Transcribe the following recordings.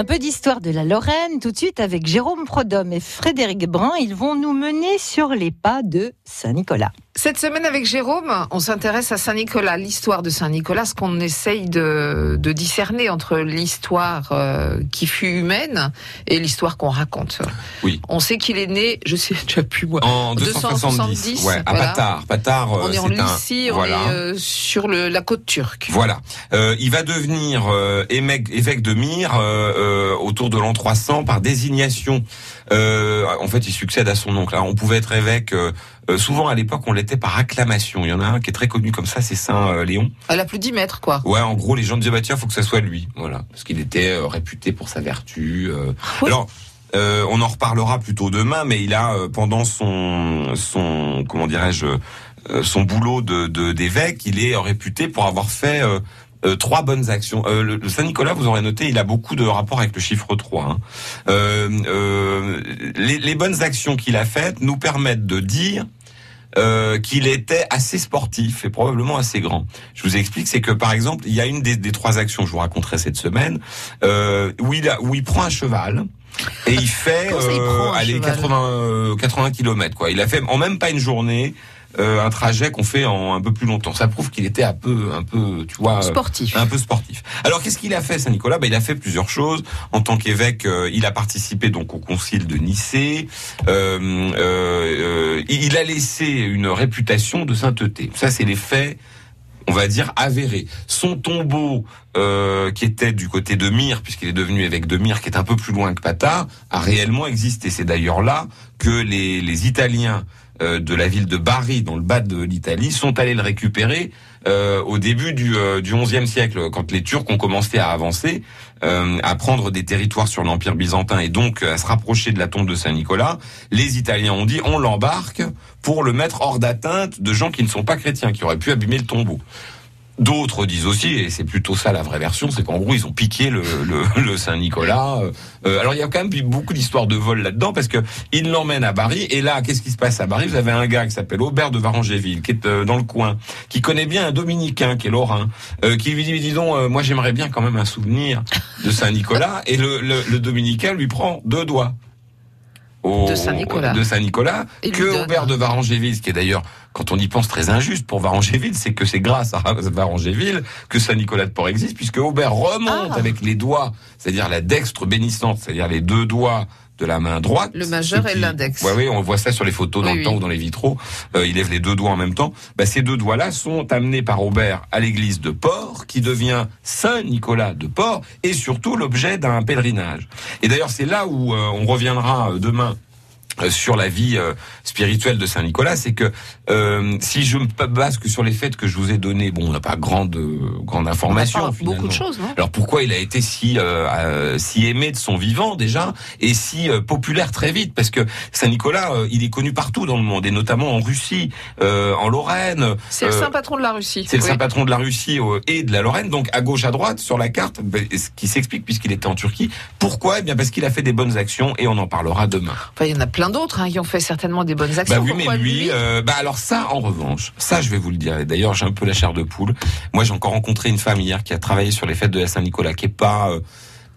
Un peu d'histoire de la Lorraine, tout de suite avec Jérôme Prodhomme et Frédéric Brun. Ils vont nous mener sur les pas de Saint-Nicolas. Cette semaine avec Jérôme, on s'intéresse à Saint-Nicolas, l'histoire de Saint-Nicolas, ce qu'on essaye de, de, discerner entre l'histoire euh, qui fut humaine et l'histoire qu'on raconte. Oui. On sait qu'il est né, je sais déjà plus moi, en 270, ouais, à Patard. Patard on est en Lycie, un... on est euh, sur le, la côte turque. Voilà. Euh, il va devenir euh, évêque, évêque de Myre euh, autour de l'an 300 par désignation. en fait, il succède à son oncle. Alors, on pouvait être évêque euh, souvent à l'époque, on l'était par acclamation. Il y en a un qui est très connu comme ça, c'est Saint euh, Léon. Elle a plus 10 mètres, quoi. Ouais, en gros, les gens disaient bah tiens, faut que ça soit lui, voilà, parce qu'il était euh, réputé pour sa vertu. Alors. on en reparlera plutôt demain, mais il a pendant son son comment dirais-je son boulot de d'évêque, il est réputé pour avoir fait trois bonnes actions. le, Saint Nicolas, vous aurez noté, il a beaucoup de rapports avec le chiffre 3. Hein. les, les, bonnes actions qu'il a faites nous permettent de dire euh, qu'il était assez sportif et probablement assez grand. Je vous explique, c'est que par exemple, il y a une des, des trois actions que je vous raconterai cette semaine euh, où il a, où il prend un cheval. Et il fait euh, allez, 80 80 km quoi. Il a fait en même pas une journée euh, un trajet qu'on fait en un peu plus longtemps. Ça prouve qu'il était un peu, un peu, tu vois, sportif. Un peu sportif. Alors qu'est-ce qu'il a fait, Saint Nicolas? Ben, il a fait plusieurs choses. En tant qu'évêque, euh, il a participé donc au concile de Nicée. Euh, euh il a laissé une réputation de sainteté. Ça, c'est les faits on va dire avérés. Son tombeau, euh, qui était du côté de Myre, puisqu'il est devenu évêque de Myre, qui est un peu plus loin que Patard, a réellement existé. C'est d'ailleurs là que les, les Italiens euh, de la ville de Bari, dans le bas de l'Italie, sont allés le récupérer euh, au début du, euh, du siècle, quand les Turcs ont commencé à avancer, à prendre des territoires sur l'Empire byzantin et donc à se rapprocher de la tombe de Saint-Nicolas. Les Italiens ont dit on l'embarque pour le mettre hors d'atteinte de gens qui ne sont pas chrétiens, qui auraient pu abîmer le tombeau. D'autres disent aussi, et c'est plutôt ça la vraie version, c'est qu'en gros ils ont piqué le, le, le Saint-Nicolas. Euh, alors il y a quand même beaucoup d'histoires de vol là-dedans parce que ils l'emmènent à Bari et là qu'est-ce qui se passe à Bari? Vous avez un gars qui s'appelle Aubert de Varangéville qui est euh, dans le coin, qui connaît bien un dominicain qui est lorrain, euh, qui lui dit dis donc moi j'aimerais bien quand même un souvenir de Saint-Nicolas et le, le, le dominicain lui prend deux doigts de Saint-Nicolas, de Saint-Nicolas que Aubert de Varangéville, ce qui est d'ailleurs, quand on y pense, très injuste pour Varangéville, c'est que c'est grâce à Varangéville que Saint-Nicolas de Port existe, puisque Aubert remonte ah. avec les doigts, c'est-à-dire la dextre bénissante, c'est-à-dire les deux doigts de la main droite. Le majeur et l'index. Oui, oui, on voit ça sur les photos dans le temps ou dans les vitraux. Euh, il lève les deux doigts en même temps. Bah, ces deux doigts-là sont amenés par Aubert à l'église de Port, qui devient Saint Nicolas de Port, et surtout l'objet d'un pèlerinage. Et d'ailleurs, c'est là où euh, on reviendra euh, demain sur la vie euh, spirituelle de Saint Nicolas, c'est que euh, si je me base que sur les faits que je vous ai donnés, bon, on n'a pas grande grande information. beaucoup de choses. Non? Alors pourquoi il a été si si aimé de son vivant déjà et si populaire très vite? Parce que Saint Nicolas, il est connu partout dans le monde et notamment en Russie, en Lorraine. C'est le saint patron de la Russie. C'est le saint patron de la Russie et de la Lorraine. Donc à gauche, à droite sur la carte, ben, ce qui s'explique puisqu'il était en Turquie. Pourquoi? Eh bien parce qu'il a fait des bonnes actions et on en parlera demain. Enfin, il y en a plein d'autres hein, qui ont fait certainement des bonnes actions. Bah oui, mais lui, euh, bah alors ça, en revanche, ça, je vais vous le dire. D'ailleurs, j'ai un peu la chair de poule. Moi, j'ai encore rencontré une femme hier qui a travaillé sur les fêtes de la Saint-Nicolas, qui est pas euh,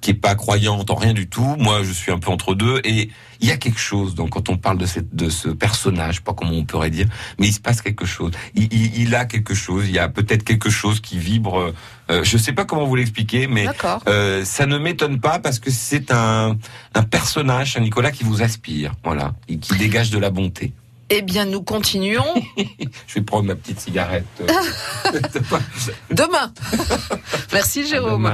qui est pas croyante en rien du tout. Moi, je suis un peu entre deux. Et il y a quelque chose, donc, quand on parle de, cette, de ce personnage, pas comment on pourrait dire, mais il se passe quelque chose. Il, il, il a quelque chose. Il y a peut-être quelque chose qui vibre. Euh, je sais pas comment vous l'expliquer, mais euh, ça ne m'étonne pas parce que c'est un, un personnage, un Nicolas, qui vous aspire, voilà, et qui dégage de la bonté. Eh bien, nous continuons. je vais prendre ma petite cigarette. Demain. Merci, Jérôme.